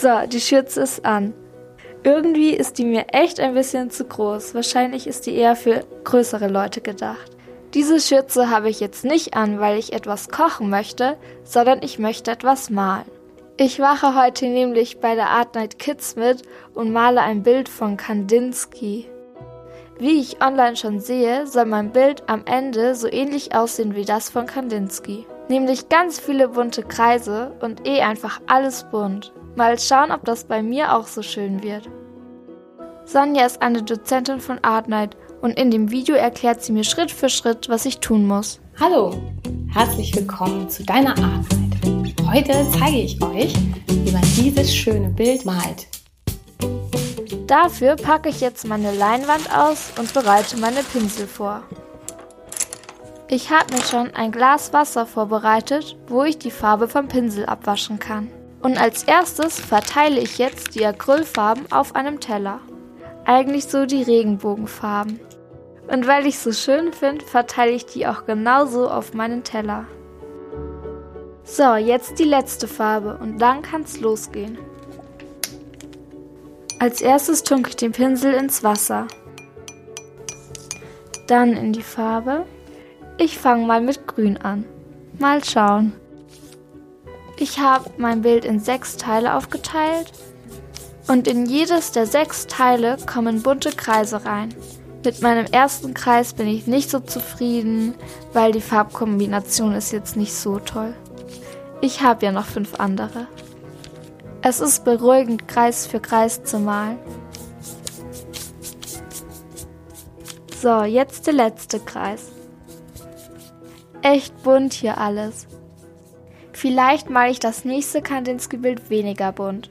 So, die Schürze ist an. Irgendwie ist die mir echt ein bisschen zu groß. Wahrscheinlich ist die eher für größere Leute gedacht. Diese Schürze habe ich jetzt nicht an, weil ich etwas kochen möchte, sondern ich möchte etwas malen. Ich wache heute nämlich bei der Art Night Kids mit und male ein Bild von Kandinsky. Wie ich online schon sehe, soll mein Bild am Ende so ähnlich aussehen wie das von Kandinsky. Nämlich ganz viele bunte Kreise und eh einfach alles bunt. Mal schauen, ob das bei mir auch so schön wird. Sonja ist eine Dozentin von Art Night und in dem Video erklärt sie mir Schritt für Schritt, was ich tun muss. Hallo, herzlich willkommen zu deiner Art Night. Heute zeige ich euch, wie man dieses schöne Bild malt. Dafür packe ich jetzt meine Leinwand aus und bereite meine Pinsel vor. Ich habe mir schon ein Glas Wasser vorbereitet, wo ich die Farbe vom Pinsel abwaschen kann. Und als erstes verteile ich jetzt die Acrylfarben auf einem Teller. Eigentlich so die Regenbogenfarben. Und weil ich so schön finde, verteile ich die auch genauso auf meinen Teller. So, jetzt die letzte Farbe und dann kann's losgehen. Als erstes tunke ich den Pinsel ins Wasser. Dann in die Farbe. Ich fange mal mit Grün an. Mal schauen. Ich habe mein Bild in sechs Teile aufgeteilt und in jedes der sechs Teile kommen bunte Kreise rein. Mit meinem ersten Kreis bin ich nicht so zufrieden, weil die Farbkombination ist jetzt nicht so toll. Ich habe ja noch fünf andere. Es ist beruhigend, Kreis für Kreis zu malen. So, jetzt der letzte Kreis. Echt bunt hier alles. Vielleicht male ich das nächste Kandinsky-Bild weniger bunt.